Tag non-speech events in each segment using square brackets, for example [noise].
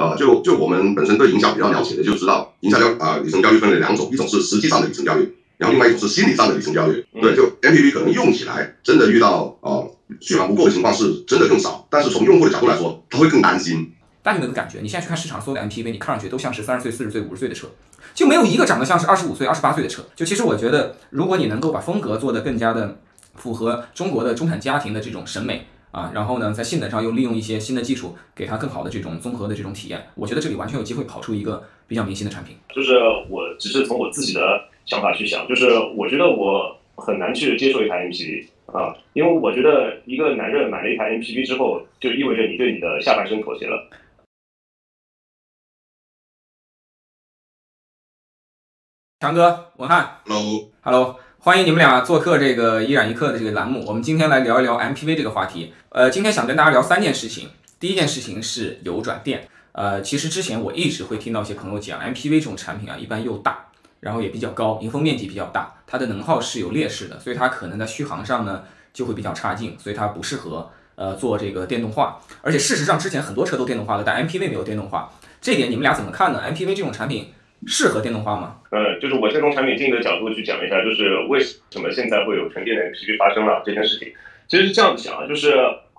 呃，就就我们本身对营销比较了解的，就知道营销教啊里程焦虑分为两种，一种是实际上的里程焦虑，然后另外一种是心理上的里程焦虑。对，就 MPV 可能用起来真的遇到呃续航不够的情况是真的更少，但是从用户的角度来说，他会更担心。大家有没有感觉？你现在去看市场所有的 MPV，你看上去都像是三十岁、四十岁、五十岁的车，就没有一个长得像是二十五岁、二十八岁的车。就其实我觉得，如果你能够把风格做得更加的符合中国的中产家庭的这种审美啊，然后呢，在性能上又利用一些新的技术，给它更好的这种综合的这种体验，我觉得这里完全有机会跑出一个比较明星的产品。就是我只是从我自己的想法去想，就是我觉得我很难去接受一台 MPV 啊，因为我觉得一个男人买了一台 MPV 之后，就意味着你对你的下半身妥协了。强哥，文翰，Hello，Hello，欢迎你们俩做客这个一染一刻的这个栏目。我们今天来聊一聊 MPV 这个话题。呃，今天想跟大家聊三件事情。第一件事情是油转电。呃，其实之前我一直会听到一些朋友讲，MPV 这种产品啊，一般又大，然后也比较高，迎风面积比较大，它的能耗是有劣势的，所以它可能在续航上呢就会比较差劲，所以它不适合呃做这个电动化。而且事实上，之前很多车都电动化了，但 MPV 没有电动化，这点你们俩怎么看呢？MPV 这种产品？适合电动化吗？呃，就是我先从产品经理的角度去讲一下，就是为什么现在会有纯电的 MPV 发生了这件事情。其实是这样子想啊，就是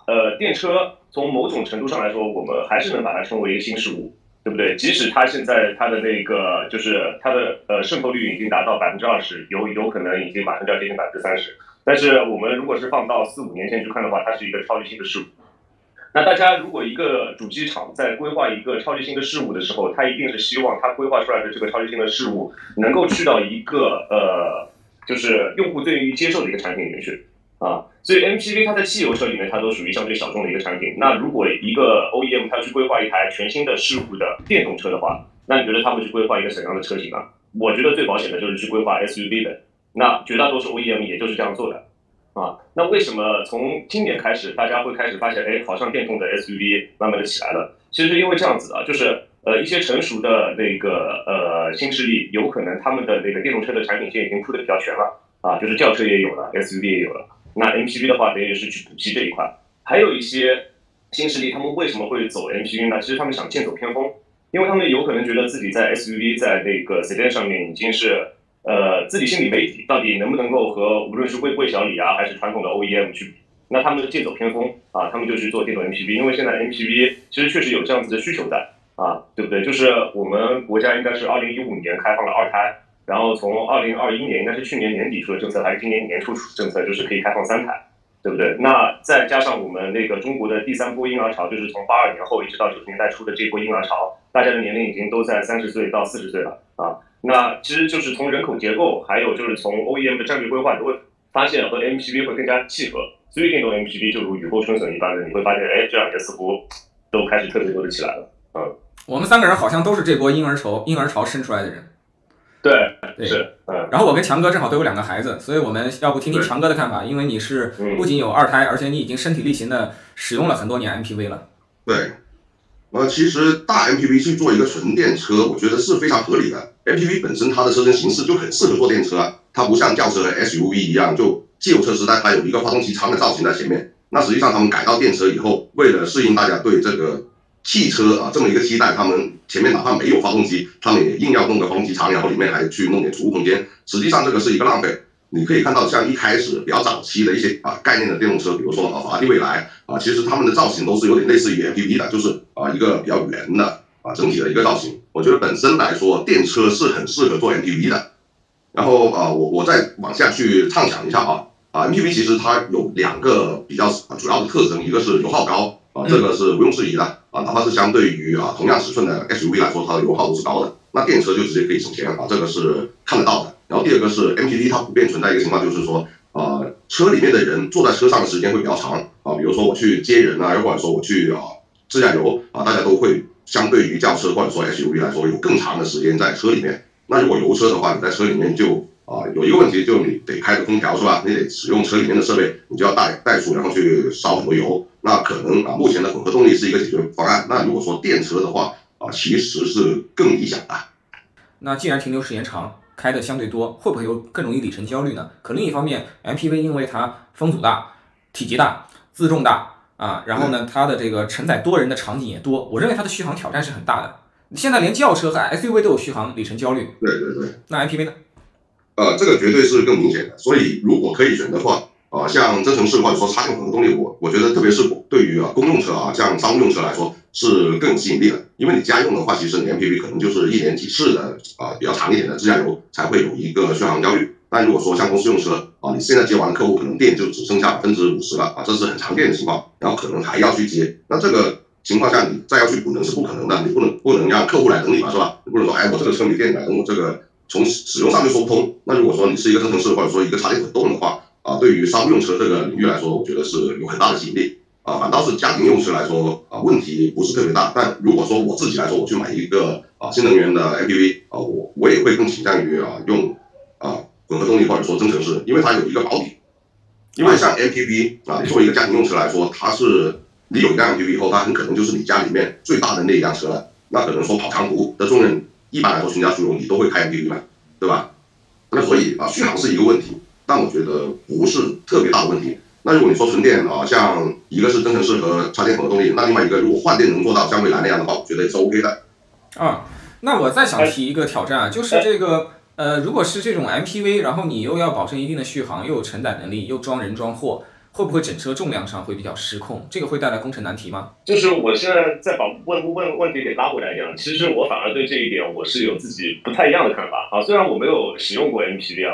呃，电车从某种程度上来说，我们还是能把它称为一个新事物，对不对？即使它现在它的那个就是它的呃渗透率已经达到百分之二十，有有可能已经马上就要接近百分之三十，但是我们如果是放到四五年前去看的话，它是一个超级新的事物。那大家如果一个主机厂在规划一个超级新的事物的时候，他一定是希望他规划出来的这个超级新的事物能够去到一个呃，就是用户最愿意接受的一个产品里面去啊。所以 MPV 它在汽油车里面它都属于相对小众的一个产品。那如果一个 OEM 它去规划一台全新的事物的电动车的话，那你觉得他会去规划一个什么样的车型呢？我觉得最保险的就是去规划 SUV 的。那绝大多数 OEM 也就是这样做的。啊，那为什么从今年开始，大家会开始发现，哎，好像电动的 SUV 慢慢的起来了？其实是因为这样子啊，就是呃一些成熟的那个呃新势力，有可能他们的那个电动车的产品线已经铺的比较全了啊，就是轿车也有了，SUV 也有了。那 MPV 的话，等于是去补齐这一块。还有一些新势力，他们为什么会走 MPV 呢？其实他们想剑走偏锋，因为他们有可能觉得自己在 SUV 在那个 sedan 上面已经是。呃，自己心里没底，到底能不能够和无论是魏魏小李啊，还是传统的 OEM 去比？那他们剑走偏锋啊，他们就去做电动 MPV，因为现在 MPV 其实确实有这样子的需求在啊，对不对？就是我们国家应该是二零一五年开放了二胎，然后从二零二一年应该是去年年底出的政策，还是今年年初出政策，就是可以开放三胎，对不对？那再加上我们那个中国的第三波婴儿潮，就是从八二年后一直到九十年代初的这波婴儿潮，大家的年龄已经都在三十岁到四十岁了啊。那其实就是从人口结构，还有就是从 OEM 的战略规划，你会发现和 MPV 会更加契合。所以电动 MPV 就如雨后春笋一般的，你会发现，哎，这两年似乎都开始特别多的起来了。嗯，我们三个人好像都是这波婴儿潮婴儿潮生出来的人。对，对，是。嗯。然后我跟强哥正好都有两个孩子，所以我们要不听听强哥的看法？因为你是不仅有二胎，而且你已经身体力行的使用了很多年 MPV 了。对。呃，其实大 MPV 去做一个纯电车，我觉得是非常合理的。MPV 本身它的车身形式就很适合做电车啊，它不像轿车 SUV 一样，就汽油车时代它有一个发动机舱的造型在前面。那实际上他们改到电车以后，为了适应大家对这个汽车啊这么一个期待，他们前面哪怕没有发动机，他们也硬要弄个发动机舱，然后里面还去弄点储物空间。实际上这个是一个浪费。你可以看到，像一开始比较早期的一些啊概念的电动车，比如说啊法拉利未来啊，其实他们的造型都是有点类似于 MPV 的，就是啊一个比较圆的啊整体的一个造型。我觉得本身来说，电车是很适合做 MPV 的。然后啊，我我再往下去畅想一下啊啊 MPV 其实它有两个比较主要的特征，一个是油耗高啊，这个是毋庸置疑的啊，哪怕是相对于啊同样尺寸的 SUV 来说，它的油耗都是高的。那电车就直接可以省钱啊，这个是看得到的。然后第二个是 MPV，它普遍存在一个情况，就是说，呃，车里面的人坐在车上的时间会比较长啊。比如说我去接人啊，又或者说我去啊自驾游啊，大家都会相对于轿车或者说 SUV 来说，有更长的时间在车里面。那如果油车的话，你在车里面就啊有一个问题，就你得开着空调是吧？你得使用车里面的设备，你就要带带出，然后去烧很多油。那可能啊，目前的混合动力是一个解决方案。那如果说电车的话啊，其实是更理想的。那既然停留时间长。开的相对多，会不会有更容易里程焦虑呢？可另一方面，MPV 因为它风阻大、体积大、自重大啊，然后呢，它的这个承载多人的场景也多，我认为它的续航挑战是很大的。现在连轿车和 SUV 都有续航里程焦虑，对对对，那 MPV 呢？呃，这个绝对是更明显的。所以如果可以选的话，啊，像增程式或者说插电混合动力，我我觉得特别是对于啊公用车啊，像商务用车来说是更有吸引力的。因为你家用的话，其实你 MPV 可能就是一年几次的啊比较长一点的自驾游才会有一个续航焦虑。但如果说像公司用车啊，你现在接完客户可能电就只剩下百分之五十了啊，这是很常见的情况。然后可能还要去接，那这个情况下你再要去补能是不可能的，你不能不能让客户来等你嘛，是吧？你不能说哎我这个车没电了，等我这个从使用上就说不通。那如果说你是一个增程式或者说一个插电混动的话啊，对于商用车这个领域来说，我觉得是有很大的吸引力啊。反倒是家庭用车来说啊，问题不是特别大。但如果说我自己来说，我去买一个啊新能源的 MPV 啊，我我也会更倾向于啊用啊。混合动力或者说增程式，因为它有一个保底。因为像 MPV 啊，作为一个家庭用车来说，它是你有一辆 MPV 以后，它很可能就是你家里面最大的那一辆车了。那可能说跑长途的重任，一般来说全家出游你都会开 MPV 嘛，对吧？那所以啊，续航是一个问题，但我觉得不是特别大的问题。那如果你说纯电啊，像一个是增程式和插电混合动力，那另外一个如果换电能做到像蔚来那样的话，我觉得也是 OK 的。啊，那我再想提一个挑战啊，就是这个。呃，如果是这种 MPV，然后你又要保证一定的续航，又有承载能力，又装人装货，会不会整车重量上会比较失控？这个会带来工程难题吗？就是我现在再把问问问题给拉回来一样，其实我反而对这一点我是有自己不太一样的看法啊。虽然我没有使用过 MPV 啊，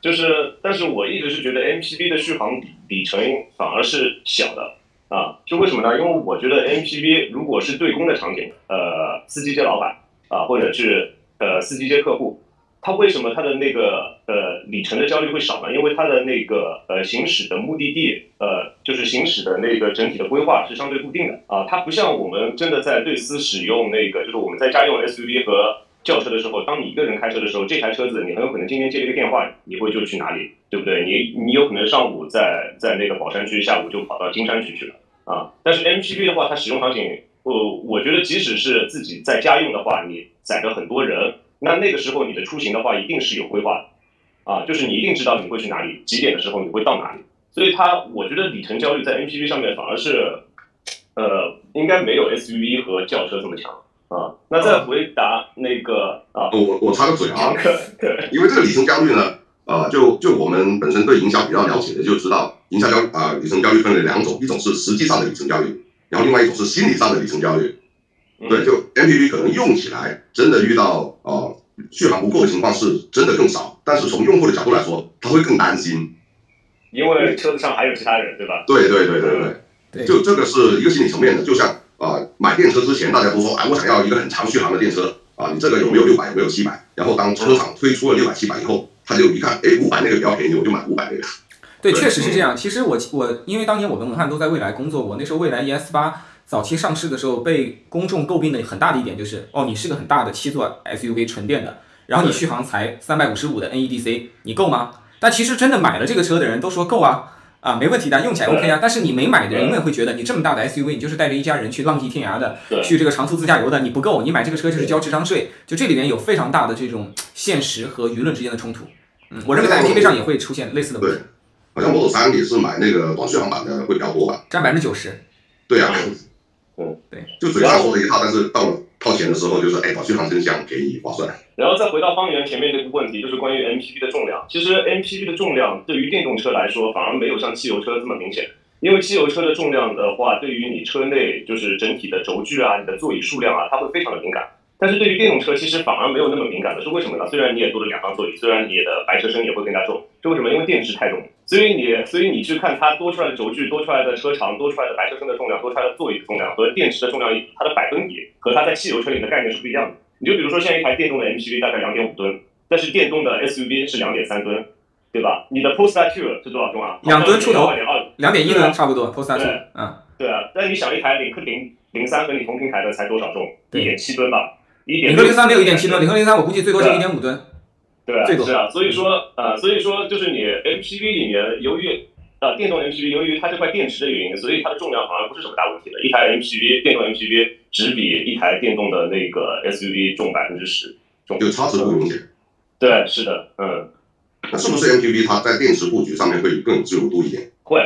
就是，但是我一直是觉得 MPV 的续航里程反而是小的啊。就为什么呢？因为我觉得 MPV 如果是对公的场景，呃，司机接老板啊，或者是呃司机接客户。他为什么他的那个呃里程的焦虑会少呢？因为它的那个呃行驶的目的地呃就是行驶的那个整体的规划是相对固定的啊，它不像我们真的在对私使用那个就是我们在家用 SUV 和轿车的时候，当你一个人开车的时候，这台车子你很有可能今天接了一个电话，你会就去哪里，对不对？你你有可能上午在在那个宝山区，下午就跑到金山区去了啊。但是 MPV 的话，它使用场景，我我觉得即使是自己在家用的话，你载着很多人。那那个时候你的出行的话，一定是有规划的，啊，就是你一定知道你会去哪里，几点的时候你会到哪里。所以它，我觉得里程焦虑在 MPV 上面反而是，呃，应该没有 SUV 和轿车这么强啊。那再回答那个啊，我我插个嘴啊，对，[laughs] 因为这个里程焦虑呢，啊，就就我们本身对营销比较了解的就知道，营销焦啊里程焦虑分为两种，一种是实际上的里程焦虑，然后另外一种是心理上的里程焦虑。对，就 MPV 可能用起来真的遇到啊续航不够的情况是真的更少，但是从用户的角度来说，他会更担心，因为车子上还有其他人，对吧？对对对对对，就这个是一个心理层面的，就像啊买电车之前大家都说，哎我想要一个很长续航的电车啊，你这个有没有六百有没有七百？然后当车厂推出了六百七百以后，他就一看，哎五百那个比较便宜，我就买五百那个。对，确实是这样。其实我我因为当年我跟文翰都在蔚来工作过，那时候蔚来 ES 八。早期上市的时候，被公众诟病的很大的一点就是，哦，你是个很大的七座 SUV 纯电的，然后你续航才三百五十五的 NEDC，你够吗？但其实真的买了这个车的人都说够啊，啊，没问题的，用起来 OK 啊。但是你没买的人永远会觉得，你这么大的 SUV，你就是带着一家人去浪迹天涯的，去这个长途自驾游的，你不够，你买这个车就是交智商税。就这里面有非常大的这种现实和舆论之间的冲突。嗯，我认为在 MPV 上也会出现类似的问题。好像 Model 3你是买那个短续航版的会比较多吧？占百分之九十。对呀。嗯，对，就嘴上说了一套，但是到了套钱的时候，就说哎，把续航真香，便宜划算。然后再回到方圆前面那个问题，就是关于 MPV 的重量。其实 MPV 的重量对于电动车来说，反而没有像汽油车这么明显。因为汽油车的重量的话，对于你车内就是整体的轴距啊、你的座椅数量啊，它会非常的敏感。但是对于电动车，其实反而没有那么敏感的，是为什么呢？虽然你也多了两张座椅，虽然你的白车身也会更加重，是为什么？因为电池太重。所以你，所以你去看它多出来的轴距、多出来的车长、多出来的白车身的重量、多出来的座椅的重量和电池的重量，它的百分比和它在汽油车里的概念是不一样的。你就比如说，像一台电动的 MPV 大概两点五吨，但是电动的 SUV 是两点三吨，对吧？你的 Polestar 2是多少重啊？两吨出头，两点一吨差不多。Polestar 2，嗯，对啊。但你想，一台领克零零三和你同平台的才多少重？一点七吨吧。领克零三没有一点七吨，领克零三我估计最多就一点五吨。对啊，是啊。所以说，呃，所以说就是你 MPV 里面，由于啊，电动 MPV 由于它这块电池的原因，所以它的重量好像不是什么大问题的。一台 MPV 电动 MPV 只比一台电动的那个 SUV 重百分之十，重就差值不明显。对，是的，嗯。那是不是 MPV 它在电池布局上面会更有自由度一点？会，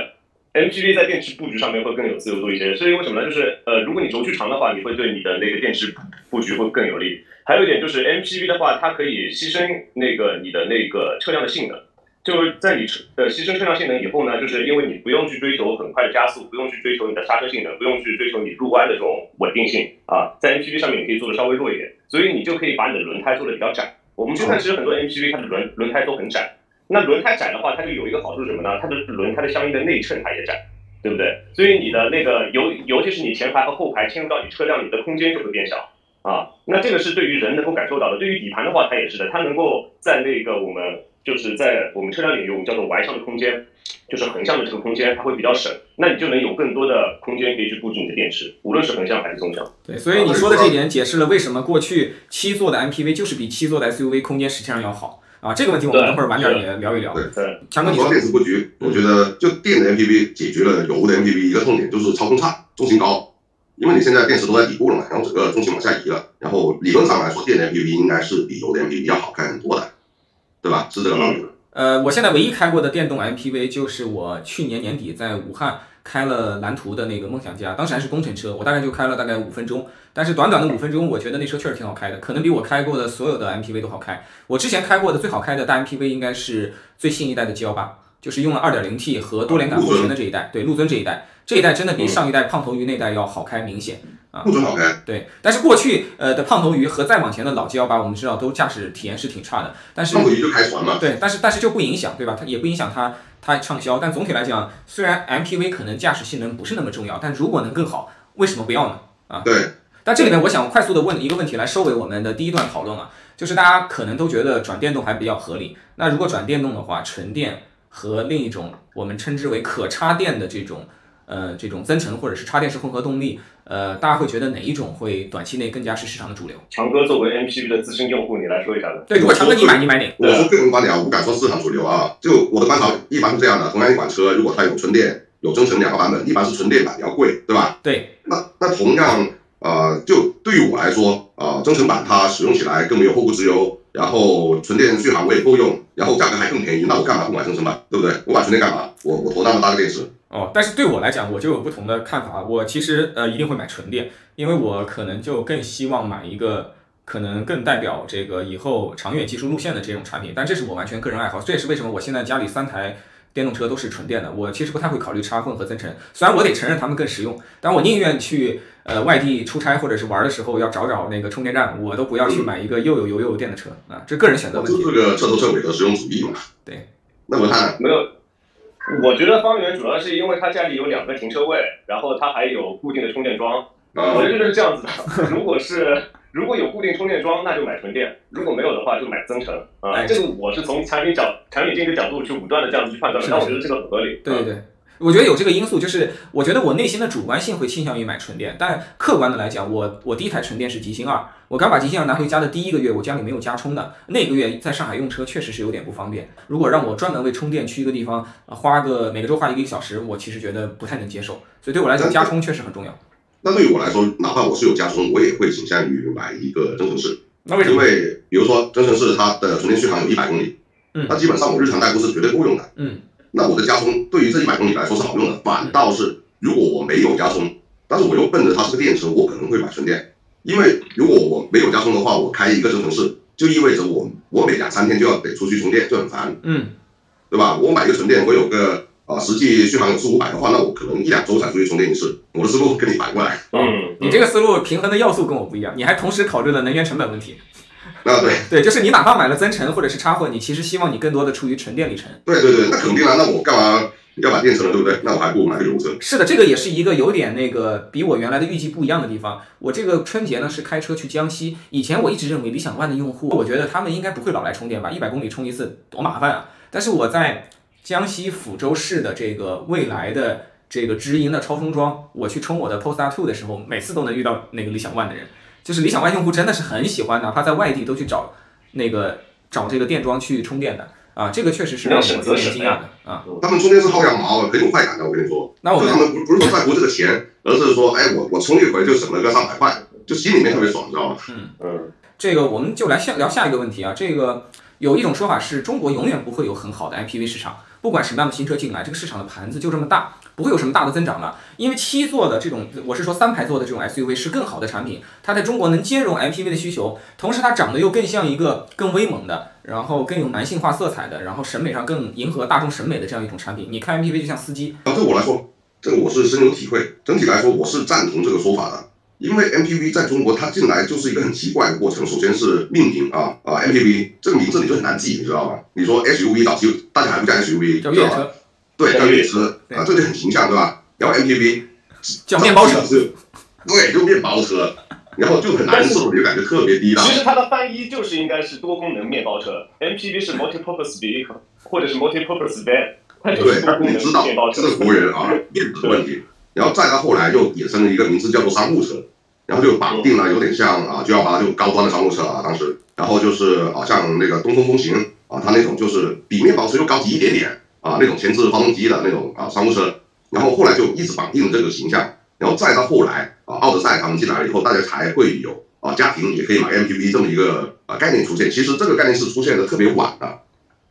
MPV 在电池布局上面会更有自由度一些，是因为什么呢？就是呃，如果你轴距长的话，你会对你的那个电池布局会更有利。还有一点就是 MPV 的话，它可以牺牲那个你的那个车辆的性能。就是在你车呃牺牲车辆性能以后呢，就是因为你不用去追求很快的加速，不用去追求你的刹车性能，不用去追求你入弯的这种稳定性啊，在 MPV 上面你可以做的稍微弱一点，所以你就可以把你的轮胎做的比较窄。我们去看，其实很多 MPV 它的轮轮胎都很窄。那轮胎窄的话，它就有一个好处是什么呢？它的轮胎的相应的内衬它也窄，对不对？所以你的那个尤尤其是你前排和后排牵入到你车辆，你的空间就会变小啊。那这个是对于人能够感受到的。对于底盘的话，它也是的，它能够在那个我们。就是在我们车辆领域，我们叫做歪向的空间，就是横向的这个空间，它会比较省，那你就能有更多的空间可以去布置你的电池，无论是横向还是纵向。对，所以你说的这点解释了为什么过去七座的 MPV 就是比七座的 SUV 空间实际上要好啊。这个问题我们等会儿晚点也聊一聊。对，强哥，你说电池布局，我觉得就电的 MPV 解决了油的 MPV 一个痛点，就是操控差、重心高，因为你现在电池都在底部了嘛，然后整个重心往下移了，然后理论上来说，电的 MPV 应该是比油的 MPV 要好看很多的，对吧？是这个道理。呃，我现在唯一开过的电动 MPV 就是我去年年底在武汉开了蓝图的那个梦想家，当时还是工程车，我大概就开了大概五分钟，但是短短的五分钟，我觉得那车确实挺好开的，可能比我开过的所有的 MPV 都好开。我之前开过的最好开的大 MPV 应该是最新一代的 G 幺八，就是用了 2.0T 和多连杆后悬的这一代，对，陆尊这一代，这一代真的比上一代胖头鱼那代要好开明显。啊，不准好开。对，但是过去呃的胖头鱼和再往前的老 G 幺八，我们知道都驾驶体验是挺差的。但是胖头鱼就开船嘛。对，但是但是就不影响，对吧？它也不影响它它畅销。但总体来讲，虽然 MPV 可能驾驶性能不是那么重要，但如果能更好，为什么不要呢？啊，对。但这里面我想快速的问一个问题来收尾我们的第一段讨论啊，就是大家可能都觉得转电动还比较合理。那如果转电动的话，纯电和另一种我们称之为可插电的这种。呃，这种增程或者是插电式混合动力，呃，大家会觉得哪一种会短期内更加是市场的主流？强哥作为 MPV 的资深用户，你来说一下吧。对，如果强哥你买，你买哪？我说个人观点啊，我不敢说市场主流啊。就我的观察，一般是这样的：同样一款车，如果它有纯电、有增程两个版本，一般是纯电版比较贵，对吧？对。那那同样，呃，就对于我来说，啊，增程版它使用起来更没有后顾之忧，然后纯电续航我也够用，然后价格还更便宜，那我干嘛不买增程版？对不对？我买纯电干嘛？我我投那么大个电池。哦，但是对我来讲，我就有不同的看法。我其实呃一定会买纯电，因为我可能就更希望买一个可能更代表这个以后长远技术路线的这种产品。但这是我完全个人爱好，这也是为什么我现在家里三台电动车都是纯电的。我其实不太会考虑插混和增程，虽然我得承认它们更实用，但我宁愿去呃外地出差或者是玩的时候要找找那个充电站，我都不要去买一个又有油又有电的车啊。这个人选择问题。这个彻头彻尾的实用主义嘛。对。那我看没有。我觉得方圆主要是因为他家里有两个停车位，然后他还有固定的充电桩。我觉得是这样子的，如果是如果有固定充电桩，那就买纯电；如果没有的话，就买增程。啊，这个我是从产品角产品经理角度去武断的这样子去判断，但我觉得这个很合理。对对对。我觉得有这个因素，就是我觉得我内心的主观性会倾向于买纯电，但客观的来讲，我我第一台纯电是极星二，我刚把极星二拿回家的第一个月，我家里没有加充的，那个月在上海用车确实是有点不方便。如果让我专门为充电去一个地方花个每个周花一个小时，我其实觉得不太能接受。所以对我来讲，加充确实很重要。那对于我来说，哪怕我是有加充，我也会倾向于买一个增程式。那为什么？因为比如说增程式它的纯电续航有一百公里，嗯，那基本上我日常代步是绝对够用的，嗯。那我的加充对于这一百公里来说是好用的，反倒是如果我没有加充，但是我又奔着它是个电池，我可能会买纯电，因为如果我没有加充的话，我开一个增程式就意味着我我每两三天就要得出去充电，就很烦，嗯，对吧？我买一个纯电，我有个啊实际续航有四五百的话，那我可能一两周才出去充电一次，我的思路跟你反过来，嗯，你这个思路平衡的要素跟我不一样，你还同时考虑了能源成本问题。啊对对，就是你哪怕买了增程或者是插混，你其实希望你更多的处于纯电里程。对对对，那肯定啊，那我干嘛要买电车呢？对不对？那我还不如买个油车。是的，这个也是一个有点那个比我原来的预计不一样的地方。我这个春节呢是开车去江西，以前我一直认为理想 ONE 的用户，我觉得他们应该不会老来充电吧，一百公里充一次多麻烦啊。但是我在江西抚州市的这个未来的这个直营的超充桩，我去充我的 Polestar Two 的时候，每次都能遇到那个理想 ONE 的人。就是理想 ONE 用户真的是很喜欢，哪怕在外地都去找那个找这个电桩去充电的啊，这个确实是让我有点惊讶的啊。他们充电是薅羊毛，很有快感的，我跟你说。那我们他们不不是说在乎这个钱，而是说，哎，我我充一回就省了个上百块，就心里面特别爽，你知道吗？嗯嗯。这个我们就来下聊下一个问题啊。这个有一种说法是中国永远不会有很好的 IPV 市场，不管什么样的新车进来，这个市场的盘子就这么大。不会有什么大的增长了。因为七座的这种，我是说三排座的这种 SUV 是更好的产品，它在中国能兼容 MPV 的需求，同时它长得又更像一个更威猛的，然后更有男性化色彩的，然后审美上更迎合大众审美的这样一种产品。你开 MPV 就像司机。啊，对我来说，这个我是深有体会。整体来说，我是赞同这个说法的。因为 MPV 在中国它进来就是一个很奇怪的过程。首先是命名啊啊，MPV 这个名字你就很难记，你知道吗？你说 SUV 早期大家还不叫 SUV，叫越野车，对，叫越野车啊，这就很形象，对吧？然后 MPV 叫面包车，[laughs] 对，就面包车，然后就很难受，就感觉特别低档。其实它的翻译就是应该是多功能面包车，MPV 是 multi-purpose vehicle 或者是 multi-purpose van，它就是多功能面包车。这是国人啊，面子的问题。然后再到后来又衍生了一个名字叫做商务车。然后就绑定了，有点像啊 G L 八就高端的商务车啊，当时，然后就是好像那个东风风行啊，它那种就是比面包车又高级一点点啊，那种前置发动机的那种啊商务车，然后后来就一直绑定这个形象，然后再到后来啊奥德赛他们进来了以后，大家才会有啊家庭也可以买 M P V 这么一个啊概念出现，其实这个概念是出现的特别晚的。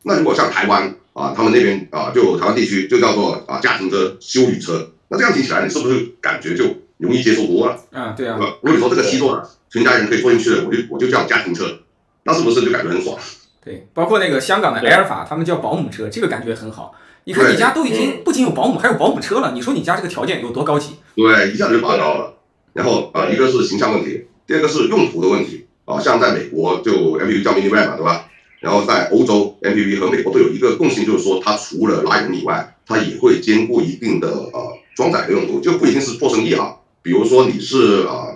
那如果像台湾啊，他们那边啊就台湾地区就叫做啊家庭车、休旅车，那这样听起来你是不是感觉就？容易接受多了，啊，对啊。如果你说这个七座的，全家人可以坐进去的，我就我就叫家庭车，那是不是就感觉很爽？对，包括那个香港的埃尔法，他们叫保姆车，这个感觉很好。你看你家都已经不仅有保姆，还有保姆车了，你说你家这个条件有多高级？对，一下就拔高了。然后啊，一个是形象问题，第二个是用途的问题啊。像在美国就 MPV 叫 Mini Van 嘛，对吧？然后在欧洲 MPV 和美国都有一个共性，就是说它除了拉人以外，它也会兼顾一定的呃装载的用途，就不一定是做生意啊。比如说你是啊，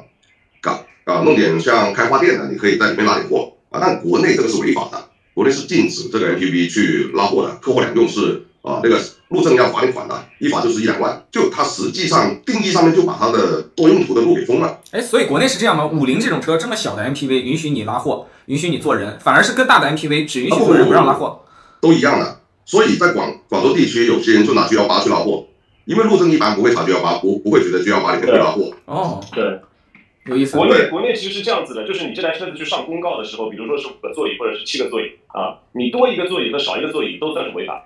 搞啊弄点像开花店的，你可以在里面拉点货啊。但国内这个是违法的，国内是禁止这个 MPV 去拉货的，客货两用是啊那个路政要罚你款的，一罚就是一两万。就它实际上定义上面就把它的多用途的路给封了。哎，所以国内是这样吗？五菱这种车这么小的 MPV 允许你拉货，允许你坐人，反而是更大的 MPV 只允许坐人不让拉货，都一样的。所以在广广州地区，有些人就拿 G 幺八去拉货。因为路政一般不会查 G 幺八，不不会觉得 G 幺八里面会拉货。哦，对，有意思。国内国内其实是这样子的，就是你这台车子去上公告的时候，比如说是五个座椅或者是七个座椅啊，你多一个座椅和少一个座椅都算是违法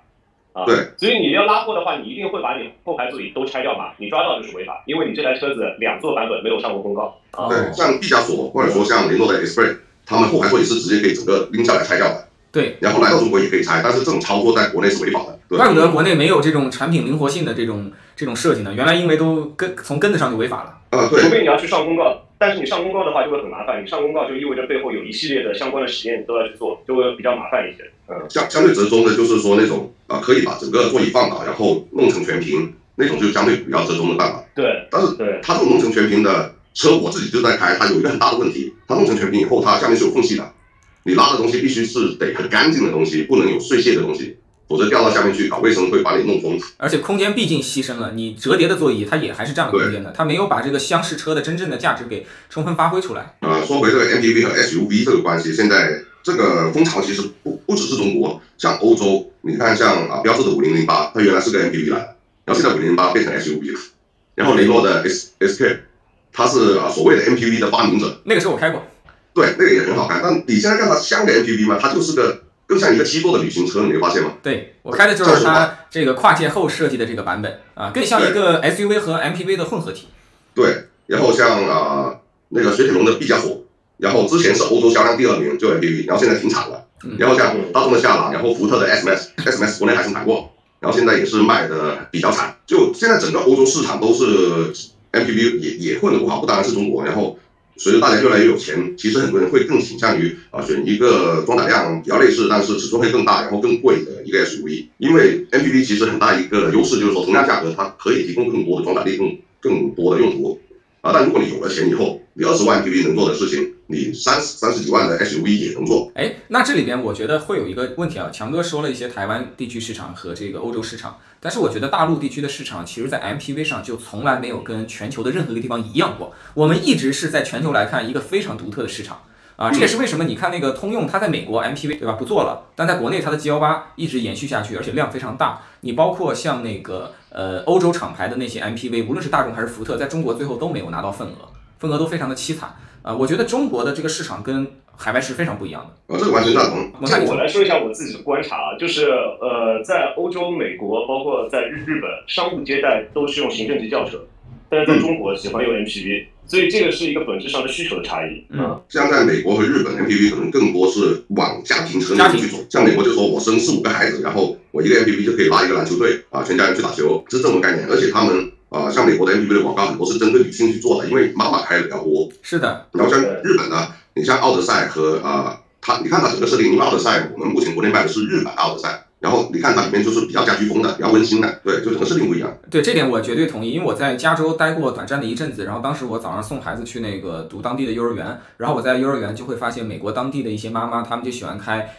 啊。对。所以你要拉货的话，你一定会把你后排座椅都拆掉嘛，你抓到就是违法，因为你这台车子两座版本没有上过公告。对，像毕加索或者说像雷诺的 Esprit，他们后排座椅是直接可以整个拎下来拆掉的。对。然后来到中国也可以拆，但是这种操作在国内是违法的。怪不得国内没有这种产品灵活性的这种这种设计呢？原来因为都根从根子上就违法了。呃，对。除非你要去上公告，但是你上公告的话就会很麻烦。你上公告就意味着背后有一系列的相关的实验都要去做，就会比较麻烦一些。嗯。相相对折中的，就是说那种啊，可以把整个座椅放倒，然后弄成全屏，那种就相对比较折中的办法。对。但是，对。它这种弄成全屏的车，我自己就在开，它有一个很大的问题，它弄成全屏以后，它下面是有缝隙的，你拉的东西必须是得很干净的东西，不能有碎屑的东西。否则掉到下面去搞卫生会把你弄疯。而且空间毕竟牺牲了，你折叠的座椅它也还是占了空间的，它没有把这个厢式车的真正的价值给充分发挥出来。呃，说回这个 MPV 和 SUV 这个关系，现在这个风潮其实不不只是中国，像欧洲，你看像啊标致的五零零八，它原来是个 MPV 来的，然后现在五零零八变成 SUV 了。然后雷诺的 S SK，它是啊所谓的 MPV 的发明者。那个车我开过。对，那个也很好看，但你现在看它像个 MPV 吗？它就是个。更像一个机构的旅行车，你没发现吗？对我开的就是它这个跨界后设计的这个版本啊，更像一个 SUV 和 MPV 的混合体。对，然后像啊那个雪铁龙的毕加索，然后之前是欧洲销量第二名就 MPV，然后现在停产了。然后像大众的夏朗，然后福特的 SMS，SMS 国内还生产过，然后现在也是卖的比较惨。就现在整个欧洲市场都是 MPV 也也混的不好，不单单是中国，然后。随着大家越来越有钱，其实很多人会更倾向于啊选一个装载量比较类似，但是尺寸会更大，然后更贵的一个 SUV。因为 MPV 其实很大一个优势就是说，同样价格它可以提供更多的装载力，更更多的用途。啊，但如果你有了钱以后，你二十万 P V 能做的事情，你三三十几万的 SUV 也能做。哎，那这里边我觉得会有一个问题啊，强哥说了一些台湾地区市场和这个欧洲市场，但是我觉得大陆地区的市场，其实在 MPV 上就从来没有跟全球的任何一个地方一样过。我们一直是在全球来看一个非常独特的市场啊，这也是为什么你看那个通用，它在美国 MPV 对吧不做了，但在国内它的 G 幺八一直延续下去，而且量非常大。你包括像那个呃欧洲厂牌的那些 MPV，无论是大众还是福特，在中国最后都没有拿到份额。份额都非常的凄惨呃，我觉得中国的这个市场跟海外是非常不一样的。啊，这个完全赞同。这个我来说一下我自己的观察啊，就是呃，在欧洲、美国，包括在日日本，商务接待都是用行政级轿车，但是在中国喜欢用 MPV，所以这个是一个本质上的需求的差异。嗯，像在美国和日本，MPV 可能更多是往家庭车那边去走。像美国就说我生四五个孩子，然后我一个 MPV 就可以拉一个篮球队啊，全家人去打球，是这种概念。而且他们啊，像美国的 MPV 的广告很多是针对女性去做的，因为妈妈开的比较多。是的。然后像日本呢，你像奥德赛和啊，它你看它整个设定，因为奥德赛我们目前国内卖的是日版奥德赛。然后你看它里面就是比较家居风的，比较温馨的，对，就整个设定不一样。对这点我绝对同意，因为我在加州待过短暂的一阵子，然后当时我早上送孩子去那个读当地的幼儿园，然后我在幼儿园就会发现美国当地的一些妈妈，她们就喜欢开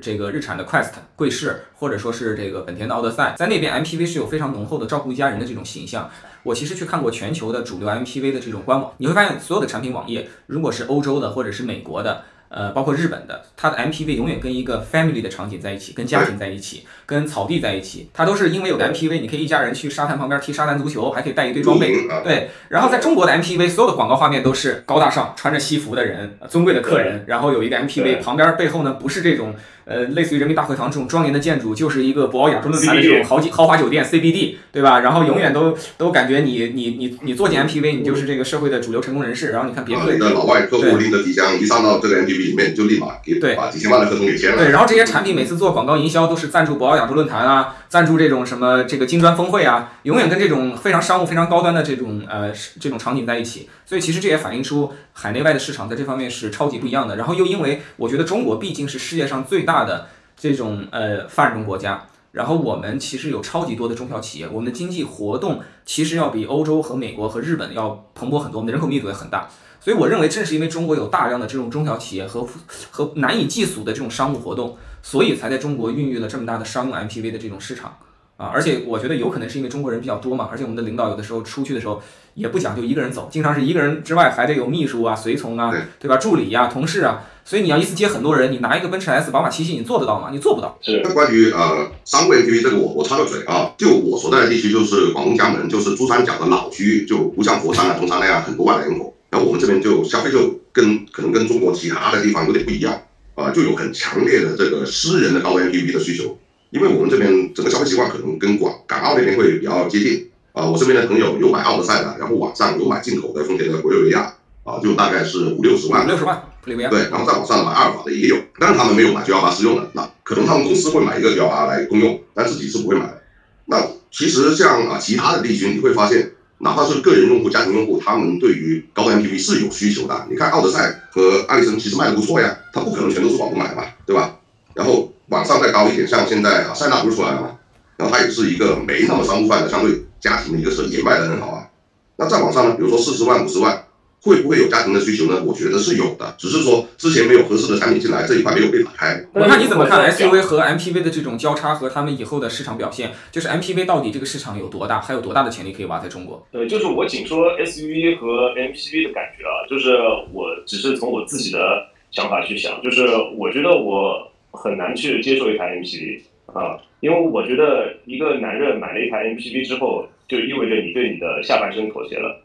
这个日产的 Quest 贵士，或者说是这个本田的奥德赛，在那边 MPV 是有非常浓厚的照顾一家人的这种形象。我其实去看过全球的主流 MPV 的这种官网，你会发现所有的产品网页，如果是欧洲的或者是美国的。呃，包括日本的，它的 MPV 永远跟一个 family 的场景在一起，跟家庭在一起，跟草地在一起，它都是因为有个 MPV，你可以一家人去沙滩旁边踢沙滩足球，还可以带一堆装备。对，然后在中国的 MPV，所有的广告画面都是高大上，穿着西服的人，尊贵的客人，然后有一个 MPV，旁边背后呢不是这种。呃，类似于人民大会堂这种庄严的建筑，就是一个博鳌亚洲论坛的这种豪豪华酒店 CBD，对吧？然后永远都都感觉你你你你坐进 MPV，你就是这个社会的主流成功人士。然后你看别克的老外客户拎着皮箱一上到这个 MPV 里面，就立马给把几千万的合同给签了。对，然后这些产品每次做广告营销都是赞助博鳌亚洲论坛啊，赞助这种什么这个金砖峰会啊，永远跟这种非常商务、非常高端的这种呃这种场景在一起。所以其实这也反映出海内外的市场在这方面是超级不一样的。然后又因为我觉得中国毕竟是世界上最大的。这种呃发展中国家，然后我们其实有超级多的中小企业，我们的经济活动其实要比欧洲和美国和日本要蓬勃很多，我们的人口密度也很大，所以我认为正是因为中国有大量的这种中小企业和 [laughs] 和难以计数的这种商务活动，所以才在中国孕育了这么大的商务 MPV 的这种市场啊，而且我觉得有可能是因为中国人比较多嘛，而且我们的领导有的时候出去的时候也不讲究一个人走，经常是一个人之外还得有秘书啊、随从啊，对吧？助理呀、同事啊。所以你要一次接很多人，你拿一个奔驰 S、宝马七系，你做得到吗？你做不到。是。那关于呃商务 MPV 这个，我我插个嘴啊，就我所在的地区就是广东江门，就是珠三角的老区域，就不像佛山啊、中山那样很多外来人口。然后我们这边就消费就跟可能跟中国其他的地方有点不一样啊，就有很强烈的这个私人的高端 MPV 的需求。因为我们这边整个消费习惯可能跟广港澳那边会比较接近啊。我身边的朋友有买奥德赛的，然后网上有买进口的丰田的国六维亚啊，就大概是五六十万。六十万。对，然后在网上买阿尔法的也有，但是他们没有买 G 幺八试用的，那可能他们公司会买一个 G 幺八来公用，但自己是不会买的。那其实像啊其他的地区，你会发现，哪怕是个人用户、家庭用户，他们对于高端 MPV 是有需求的。你看奥德赛和艾力绅其实卖的不错呀，它不可能全都是广东买的嘛，对吧？然后往上再高一点，像现在啊塞纳不是出来了嘛，然后它也是一个没那么商务范的，相对家庭的一个车，也卖的很好啊。那再往上呢，比如说四十万、五十万。会不会有家庭的需求呢？我觉得是有的，只是说之前没有合适的产品进来，这一块没有被打开。那你怎么看 SUV 和 MPV 的这种交叉和他们以后的市场表现？就是 MPV 到底这个市场有多大，还有多大的潜力可以挖在中国？对，就是我仅说 SUV 和 MPV 的感觉啊，就是我只是从我自己的想法去想，就是我觉得我很难去接受一台 MPV 啊，因为我觉得一个男人买了一台 MPV 之后，就意味着你对你的下半身妥协了。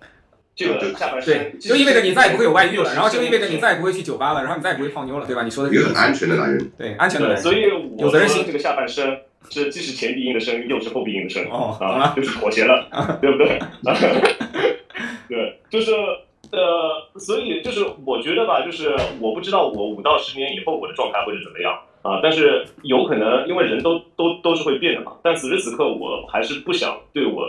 这个下半身就意味着你再也不会有外遇了，然后就意味着你再也不会去酒吧了，然后你再也不会泡妞了，对吧？你说的一个很安全的男人，对安全的男人，所以有责任心。这个下半身是既是前鼻音的声，又是后鼻音的声，哦，啊，就是妥协了，[laughs] 对不对？[laughs] 对，就是呃，所以就是我觉得吧，就是我不知道我五到十年以后我的状态会是怎么样啊，但是有可能因为人都都都是会变的嘛，但此时此刻我还是不想对我。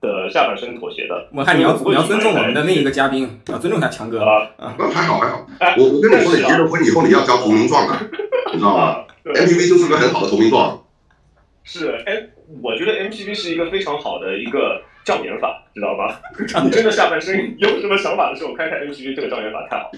的下半身妥协的，我看你要你要尊重我们的另一个嘉宾，要尊重一下强哥啊啊，那还好还好，我我跟你说，你结了婚以后你要交投名状的，你知道吗？MPV 就是个很好的投名状。是，哎，我觉得 MPV 是一个非常好的一个障眼法，知道吧？你真的下半身有什么想法的时候，开开 MPV 这个障眼法太好。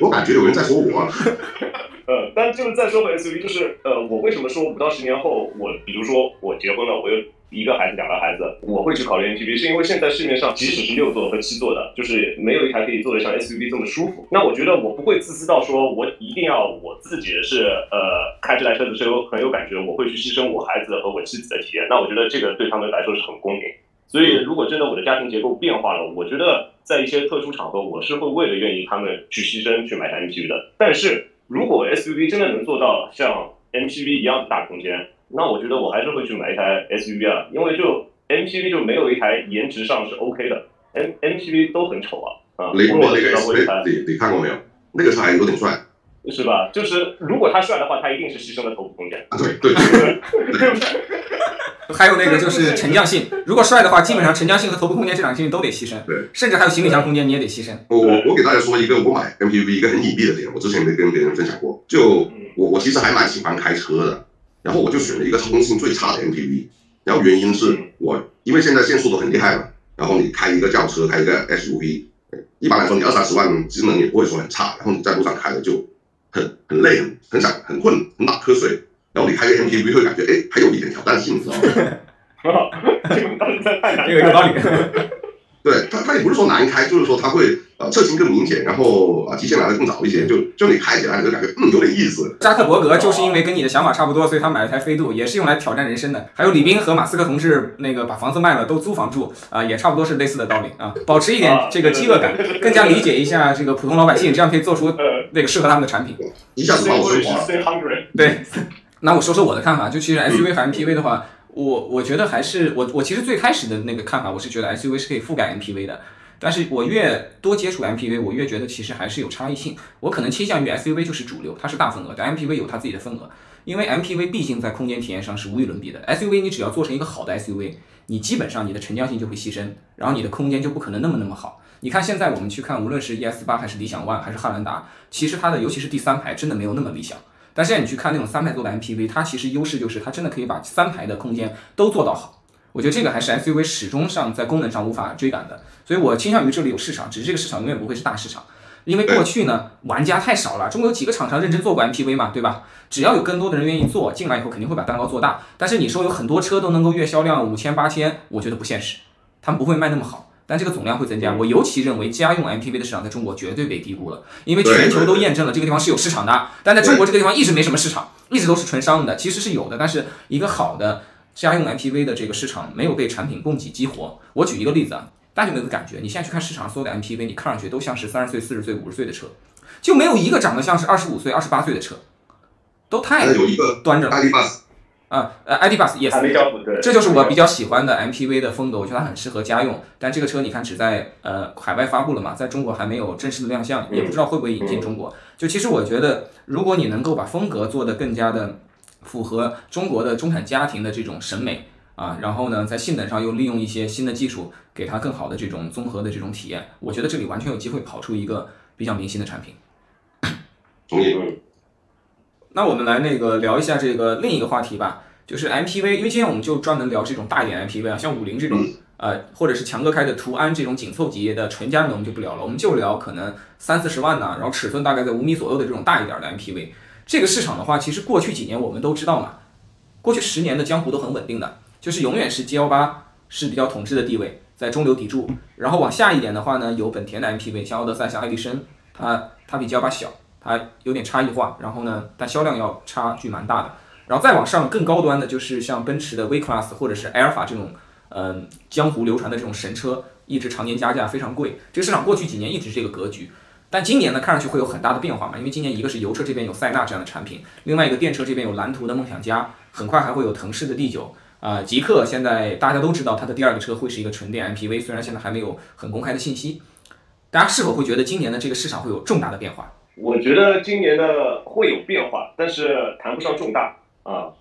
我感觉有人在说我。[laughs] 呃，但就是再说回 SUV，就是呃，我为什么说五到十年后，我比如说我结婚了，我又。一个孩子，两个孩子，我会去考虑 MPV，是因为现在市面上即使是六座和七座的，就是没有一台可以坐得像 SUV 这么舒服。那我觉得我不会自私到说我一定要我自己是呃开这台车子是有很有感觉，我会去牺牲我孩子和我妻子的体验。那我觉得这个对他们来说是很公平。所以如果真的我的家庭结构变化了，我觉得在一些特殊场合，我是会为了愿意他们去牺牲去买台 MPV 的。但是如果 SUV 真的能做到像 MPV 一样的大空间，那我觉得我还是会去买一台 SUV 啊，因为就 MPV 就没有一台颜值上是 OK 的，M MPV 都很丑啊。啊，雷诺那个你你看过没有？那个车还有点帅，是吧？就是如果他帅的话，他一定是牺牲了头部空间。啊，对对对对对。[laughs] [laughs] 还有那个就是沉降性，如果帅的话，基本上沉降性和头部空间这两个性都得牺牲。对，甚至还有行李箱空间你也得牺牲。我我我给大家说一个我买 MPV 一个很隐蔽的点，我之前没跟别人分享过。就我我其实还蛮喜欢开车的，然后我就选了一个操控性最差的 MPV，然后原因是我因为现在限速都很厉害嘛，然后你开一个轿车，开一个 SUV。一般来说，你二三十万机能也不会说很差，然后你在路上开的就很很累，很很想很困，很打瞌睡。然后你开个 MPV 会感觉哎，还有一点挑战性，你知道吗？这个倒是太难，这个有道理。对他，他也不是说难开，就是说他会呃侧倾更明显，然后啊极限来的更早一些，就就你开起来你就感觉嗯有点意思。扎克伯格就是因为跟你的想法差不多，所以他买了台飞度，也是用来挑战人生的。还有李斌和马斯克同志那个把房子卖了都租房住啊，也差不多是类似的道理啊。保持一点这个饥饿感，更加理解一下这个普通老百姓，这样可以做出那个适合他们的产品。一下子把我说垮了。对，那我说说我的看法，就其实 SUV 和 MPV 的话。我我觉得还是我我其实最开始的那个看法，我是觉得 SUV 是可以覆盖 MPV 的，但是我越多接触 MPV，我越觉得其实还是有差异性。我可能倾向于 SUV 就是主流，它是大份额，但 MPV 有它自己的份额，因为 MPV 毕竟在空间体验上是无与伦比的。SUV 你只要做成一个好的 SUV，你基本上你的沉降性就会牺牲，然后你的空间就不可能那么那么好。你看现在我们去看，无论是 ES 八还是理想 ONE 还是汉兰达，其实它的尤其是第三排真的没有那么理想。但现在你去看那种三排座的 MPV，它其实优势就是它真的可以把三排的空间都做到好。我觉得这个还是 SUV 始终上在功能上无法追赶的，所以我倾向于这里有市场，只是这个市场永远不会是大市场，因为过去呢玩家太少了，中国有几个厂商认真做过 MPV 嘛，对吧？只要有更多的人愿意做，进来以后肯定会把蛋糕做大。但是你说有很多车都能够月销量五千八千，我觉得不现实，他们不会卖那么好。但这个总量会增加，我尤其认为家用 MPV 的市场在中国绝对被低估了，因为全球都验证了这个地方是有市场的，但在中国这个地方一直没什么市场，一直都是纯商用的，其实是有的，但是一个好的家用 MPV 的这个市场没有被产品供给激活。我举一个例子啊，大家有没有感觉？你现在去看市场所有的 MPV，你看上去都像是三十岁、四十岁、五十岁的车，就没有一个长得像是二十五岁、二十八岁的车，都太端着了。啊，呃，ID. Bus 也是，这就是我比较喜欢的 MPV 的风格，我觉得它很适合家用。但这个车你看只在呃海外发布了嘛，在中国还没有正式的亮相，也不知道会不会引进中国。就其实我觉得，如果你能够把风格做得更加的符合中国的中产家庭的这种审美啊，然后呢，在性能上又利用一些新的技术，给它更好的这种综合的这种体验，我觉得这里完全有机会跑出一个比较明星的产品。同意。那我们来那个聊一下这个另一个话题吧，就是 MPV，因为今天我们就专门聊这种大一点 MPV 啊，像五菱这种，呃，或者是强哥开的途安这种紧凑级的纯家用的，我们就不聊了，我们就聊可能三四十万呢，然后尺寸大概在五米左右的这种大一点的 MPV。这个市场的话，其实过去几年我们都知道嘛，过去十年的江湖都很稳定的，就是永远是 G L 八是比较统治的地位，在中流砥柱，然后往下一点的话呢，有本田的 MPV，像奥德赛、像爱迪生，它它比 G L 八小。它有点差异化，然后呢，但销量要差距蛮大的。然后再往上更高端的，就是像奔驰的 V Class 或者是埃尔法这种，嗯，江湖流传的这种神车，一直常年加价非常贵。这个市场过去几年一直是这个格局，但今年呢，看上去会有很大的变化嘛？因为今年一个是油车这边有塞纳这样的产品，另外一个电车这边有蓝图的梦想家，很快还会有腾势的 D 九啊，极客现在大家都知道它的第二个车会是一个纯电 MPV，虽然现在还没有很公开的信息，大家是否会觉得今年的这个市场会有重大的变化？我觉得今年的会有变化，但是谈不上重大啊，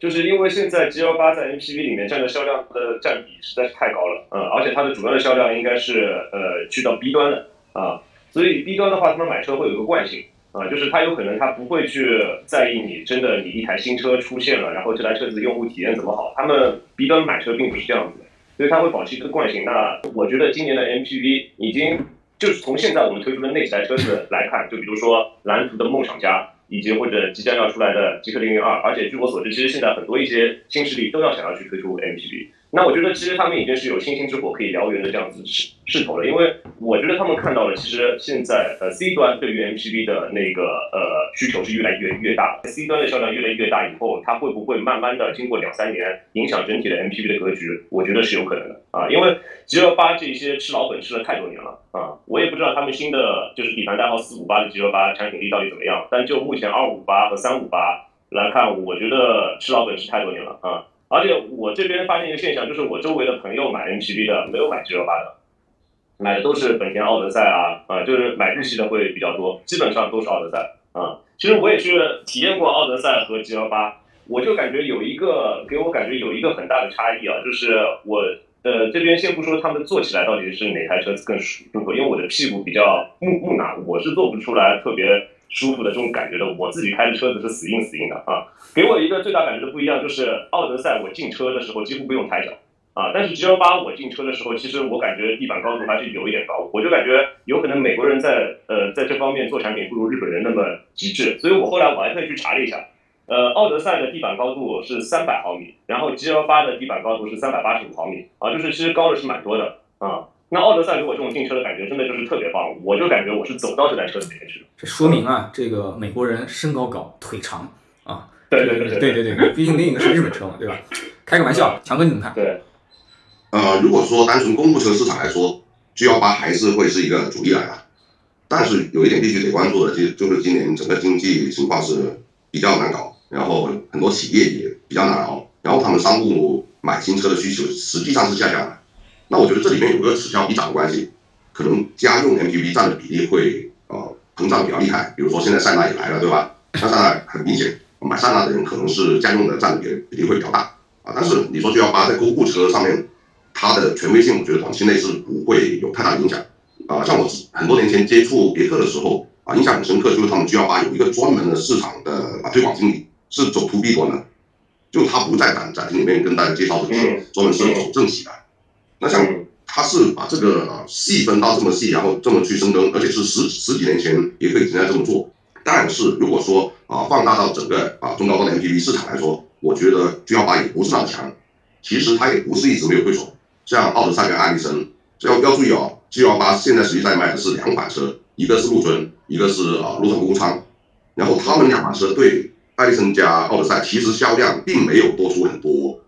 就是因为现在 G L 八在 MPV 里面占的销量的占比实在是太高了，嗯，而且它的主要的销量应该是呃去到 B 端的啊，所以 B 端的话，他们买车会有一个惯性啊，就是他有可能他不会去在意你真的你一台新车出现了，然后这台车子用户体验怎么好，他们 B 端买车并不是这样子的，所以他会保持一个惯性。那我觉得今年的 MPV 已经。就是从现在我们推出的那几台车子来看，就比如说蓝图的梦想家，以及或者即将要出来的极氪零零二，而且据我所知，其实现在很多一些新势力都要想要去推出 MPV，那我觉得其实他们已经是有星星之火可以燎原的这样子势势头了，因为我觉得他们看到了，其实现在呃 C 端对于 MPV 的那个呃需求是越来越越大，C 端的销量越来越大以后，它会不会慢慢的经过两三年影响整体的 MPV 的格局？我觉得是有可能的啊，因为 G L 八这些吃老本吃了太多年了啊，我也不知道他们新的就是底盘代号四五八的 G L 八产品力到底怎么样，但就目前二五八和三五八来看，我觉得吃老本吃太多年了啊。而且我这边发现一个现象，就是我周围的朋友买 MPV 的没有买 G L 八的，买的都是本田奥德赛啊，啊，就是买日系的会比较多，基本上都是奥德赛啊。其实我也去体验过奥德赛和 G L 八，我就感觉有一个给我感觉有一个很大的差异啊，就是我呃这边先不说他们坐起来到底是哪台车子更舒服，因为我的屁股比较木木讷，我是坐不出来特别。舒服的这种感觉的，我自己开的车子是死硬死硬的啊。给我一个最大感觉的不一样，就是奥德赛我进车的时候几乎不用抬脚啊，但是 G L 八我进车的时候，其实我感觉地板高度还是有一点高，我就感觉有可能美国人在呃在这方面做产品不如日本人那么极致，所以我后来我还特意去查了一下，呃，奥德赛的地板高度是三百毫米，然后 G L 八的地板高度是三百八十五毫米啊，就是其实高的是蛮多的啊。那奥德赛给我这种进车的感觉，真的就是特别棒。我就感觉我是走到这台车里面去了。这说明啊，这个美国人身高高，腿长啊。对对对对对对，毕竟另一个是日本车嘛，对吧？开个玩笑，强哥你怎么看？对。呃，如果说单纯公务车市场来说，G 幺八还是会是一个主力来的。但是有一点必须得关注的，就就是今年整个经济情况是比较难搞，然后很多企业也比较难熬，然后他们商务买新车的需求实际上是下降的。那我觉得这里面有个此消彼长的关系，可能家用 MPV 占的比例会呃膨胀比较厉害。比如说现在塞纳也来了，对吧？那塞纳很明显，买塞纳的人可能是家用的占的比比例会比较大啊。但是你说 G 幺八在公务车上面，它的权威性，我觉得短期内是不会有太大的影响啊。像我很多年前接触别克的时候啊，印象很深刻，就是他们 G 幺八有一个专门的市场的啊推广经理，是走 to B 端的，就他不在展展厅里面跟大家介绍这个车，专门是走政企的。那像他是把这个细分到这么细，然后这么去深耕，而且是十十几年前也可以直接这么做。但是如果说啊放大到整个啊中高端的 MPV 市场来说，我觉得 G 幺八也不是那么强。其实它也不是一直没有对手，像奥德赛跟艾力绅，要要注意哦，G 幺八现在实际在卖的是两款车，一个是陆尊，一个是啊陆总公仓。然后他们两款车对艾力绅加奥德赛其实销量并没有多出很多，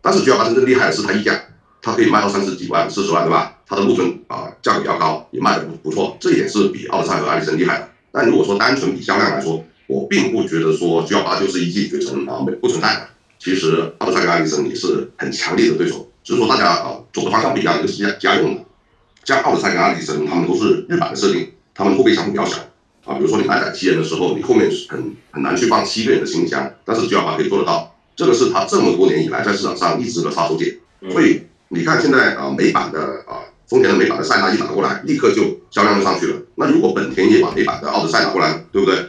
但是 G 幺八真正厉害的是它溢价。它可以卖到三十几万、四十万，对吧？它的陆尊啊，价格比较高，也卖的不不错，这一点是比奥德赛和艾力绅厉害的。但如果说单纯比销量来说，我并不觉得说 G L 八就是一骑绝尘啊，没不存在的。其实奥德赛跟艾力绅也是很强烈的对手，只是说大家啊走的方向不一样，一个是家家用的，像奥德赛跟艾力绅，他们都是日版的设定，他们后备箱比较小啊。比如说你买载七人的时候，你后面很很难去放七个人的行李箱，但是 G L 八可以做得到，这个是它这么多年以来在市场上一直的杀手锏，所以。你看现在啊，美版的啊，丰田的美版的塞纳一打过来，立刻就销量就上去了。那如果本田也把美版的奥德赛拿过来，对不对？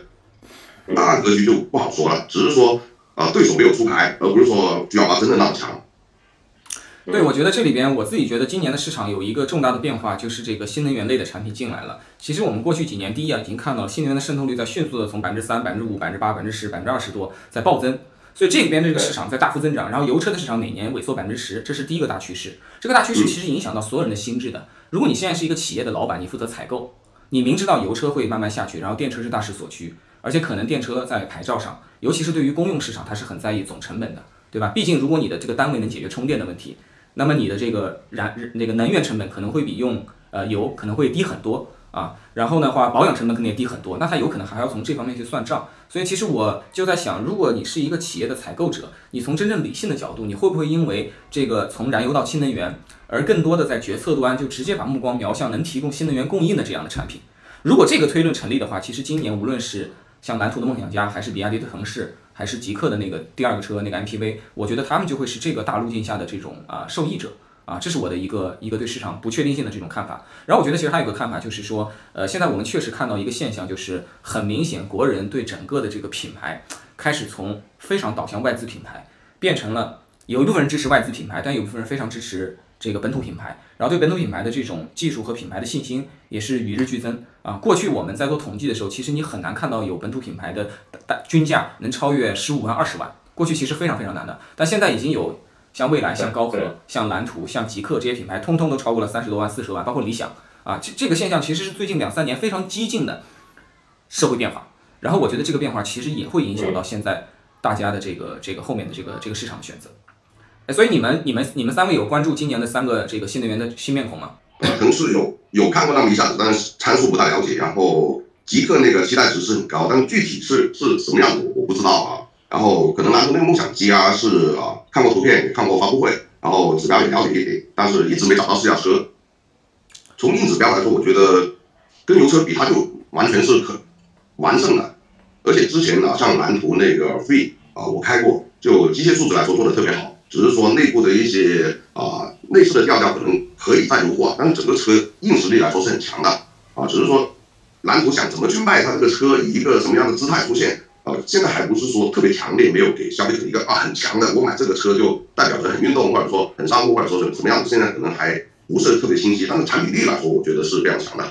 那格局就不好说了。只是说啊，对手没有出牌，而不是说 G 幺八真的那么强。对，我觉得这里边我自己觉得今年的市场有一个重大的变化，就是这个新能源类的产品进来了。其实我们过去几年，第一啊，已经看到新能源的渗透率在迅速的从百分之三、百分之五、百分之八、百分之十、百分之二十多在暴增。所以这边这个市场在大幅增长，然后油车的市场每年萎缩百分之十，这是第一个大趋势。这个大趋势其实影响到所有人的心智的。如果你现在是一个企业的老板，你负责采购，你明知道油车会慢慢下去，然后电车是大势所趋，而且可能电车在牌照上，尤其是对于公用市场，它是很在意总成本的，对吧？毕竟如果你的这个单位能解决充电的问题，那么你的这个燃那个能源成本可能会比用呃油可能会低很多。啊，然后的话，保养成本肯定也低很多，那它有可能还要从这方面去算账。所以其实我就在想，如果你是一个企业的采购者，你从真正理性的角度，你会不会因为这个从燃油到新能源，而更多的在决策端就直接把目光瞄向能提供新能源供应的这样的产品？如果这个推论成立的话，其实今年无论是像蓝图的梦想家，还是比亚迪的腾势，还是极客的那个第二个车那个 MPV，我觉得他们就会是这个大路径下的这种啊受益者。啊，这是我的一个一个对市场不确定性的这种看法。然后我觉得其实还有个看法就是说，呃，现在我们确实看到一个现象，就是很明显国人对整个的这个品牌开始从非常导向外资品牌，变成了有一部分人支持外资品牌，但有部分人非常支持这个本土品牌。然后对本土品牌的这种技术和品牌的信心也是与日俱增啊。过去我们在做统计的时候，其实你很难看到有本土品牌的均价能超越十五万、二十万，过去其实非常非常难的。但现在已经有。像蔚来、像高和、像蓝图、像极客这些品牌，通通都超过了三十多万、四十万，包括理想啊，这这个现象其实是最近两三年非常激进的社会变化。然后我觉得这个变化其实也会影响到现在大家的这个这个后面的这个这个市场的选择。哎，所以你们你们你们三位有关注今年的三个这个新能源的新面孔吗？可能是有有看过那么一下子，但是参数不大了解。然后极客那个期待值是很高，但是具体是是什么样子我不知道啊。然后可能蓝图那个梦想家是啊看过图片也看过发布会，然后指标也了解一点，但是一直没找到试驾车。从硬指标来说，我觉得跟油车比，它就完全是可完胜的。而且之前呢，像蓝图那个 Free 啊，我开过，就机械素质来说做的特别好，只是说内部的一些啊内饰的调教可能可以再优化，但是整个车硬实力来说是很强的啊，只是说蓝图想怎么去卖它这个车，以一个什么样的姿态出现啊，现在还不是说特别强烈，没有给消费者一个啊很强的，我买这个车就代表着很运动，或者说很商务，或者说是什么样子，现在可能还不是特别清晰，但是产品力来说，我觉得是非常强的。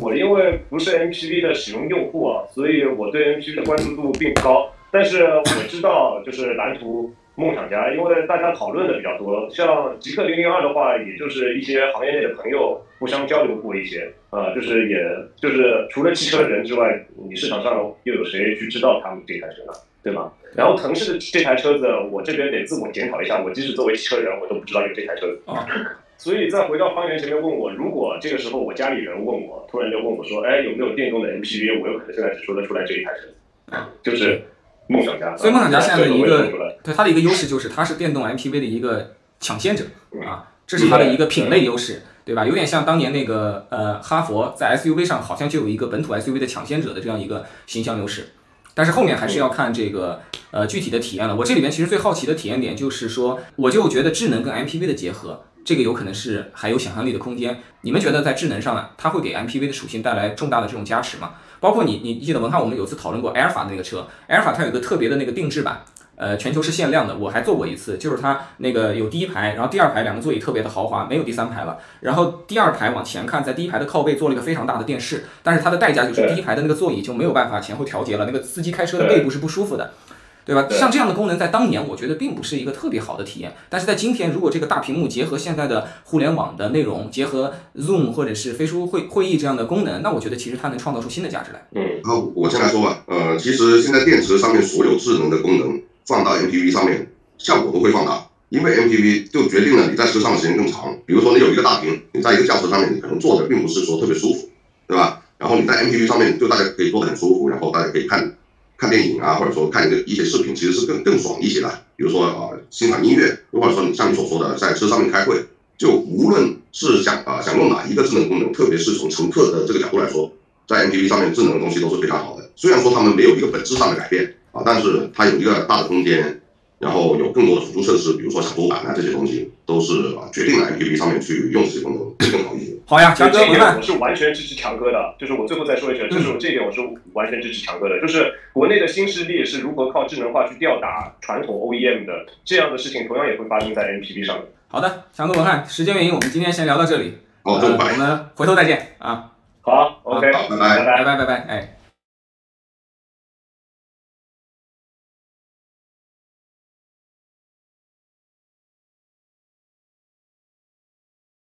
我因为不是 MPV 的使用用户啊，所以我对 MPV 的关注度并不高。但是我知道，就是蓝图、梦想家，因为大家讨论的比较多。像极客零零二的话，也就是一些行业内的朋友互相交流过一些，呃，就是也就是除了汽车人之外，你市场上又有谁去知道他们这台车呢？对吗？然后腾势的这台车子，我这边得自我检讨一下，我即使作为汽车人，我都不知道有这台车子。[laughs] 所以再回到方圆前面问我，如果这个时候我家里人问我，突然就问我说，哎，有没有电动的 MPV？我有可能现在只说得出来这一台车，就是梦想家。所以梦想家现在的一个对它的一个优势就是它是电动 MPV 的一个抢先者啊，这是它的一个品类优势，对吧？有点像当年那个呃哈佛在 SUV 上好像就有一个本土 SUV 的抢先者的这样一个形象优势，但是后面还是要看这个呃具体的体验了。我这里面其实最好奇的体验点就是说，我就觉得智能跟 MPV 的结合。这个有可能是还有想象力的空间。你们觉得在智能上，它会给 MPV 的属性带来重大的这种加持吗？包括你，你记得文翰，我们有次讨论过 p h a 那个车埃尔法它有一个特别的那个定制版，呃，全球是限量的。我还坐过一次，就是它那个有第一排，然后第二排两个座椅特别的豪华，没有第三排了。然后第二排往前看，在第一排的靠背做了一个非常大的电视，但是它的代价就是第一排的那个座椅就没有办法前后调节了，那个司机开车的背部是不舒服的。对吧？像这样的功能，在当年我觉得并不是一个特别好的体验。但是在今天，如果这个大屏幕结合现在的互联网的内容，结合 Zoom 或者是飞书会会议这样的功能，那我觉得其实它能创造出新的价值来。嗯，好，我先来说吧。呃，其实现在电池上面所有智能的功能放到 MPV 上面，效果都会放大，因为 MPV 就决定了你在车上的时间更长。比如说你有一个大屏，你在一个轿车上面，你可能坐的并不是说特别舒服，对吧？然后你在 MPV 上面，就大家可以坐得很舒服，然后大家可以看。看电影啊，或者说看一个一些视频，其实是更更爽一些的。比如说啊，欣赏音乐，或者说你像你所说的，在车上面开会，就无论是想啊想用哪一个智能功能，特别是从乘客的这个角度来说，在 MPV 上面智能的东西都是非常好的。虽然说他们没有一个本质上的改变啊，但是它有一个大的空间。然后有更多的辅助设施，比如说小桌板啊这些东西，都是啊决定了 A P P 上面去用这些功能会更好一些。好呀，强哥，我是完全支持强哥的。就是我最后再说一句，就是我这一点我是完全支持强哥的。就是国内的新势力是如何靠智能化去吊打传统 OEM 的，这样的事情同样也会发生在 MPV 上面。好的，强哥文翰，时间原因，我们今天先聊到这里。好，我们回头再见啊。好，OK，拜拜拜拜拜拜拜，哎。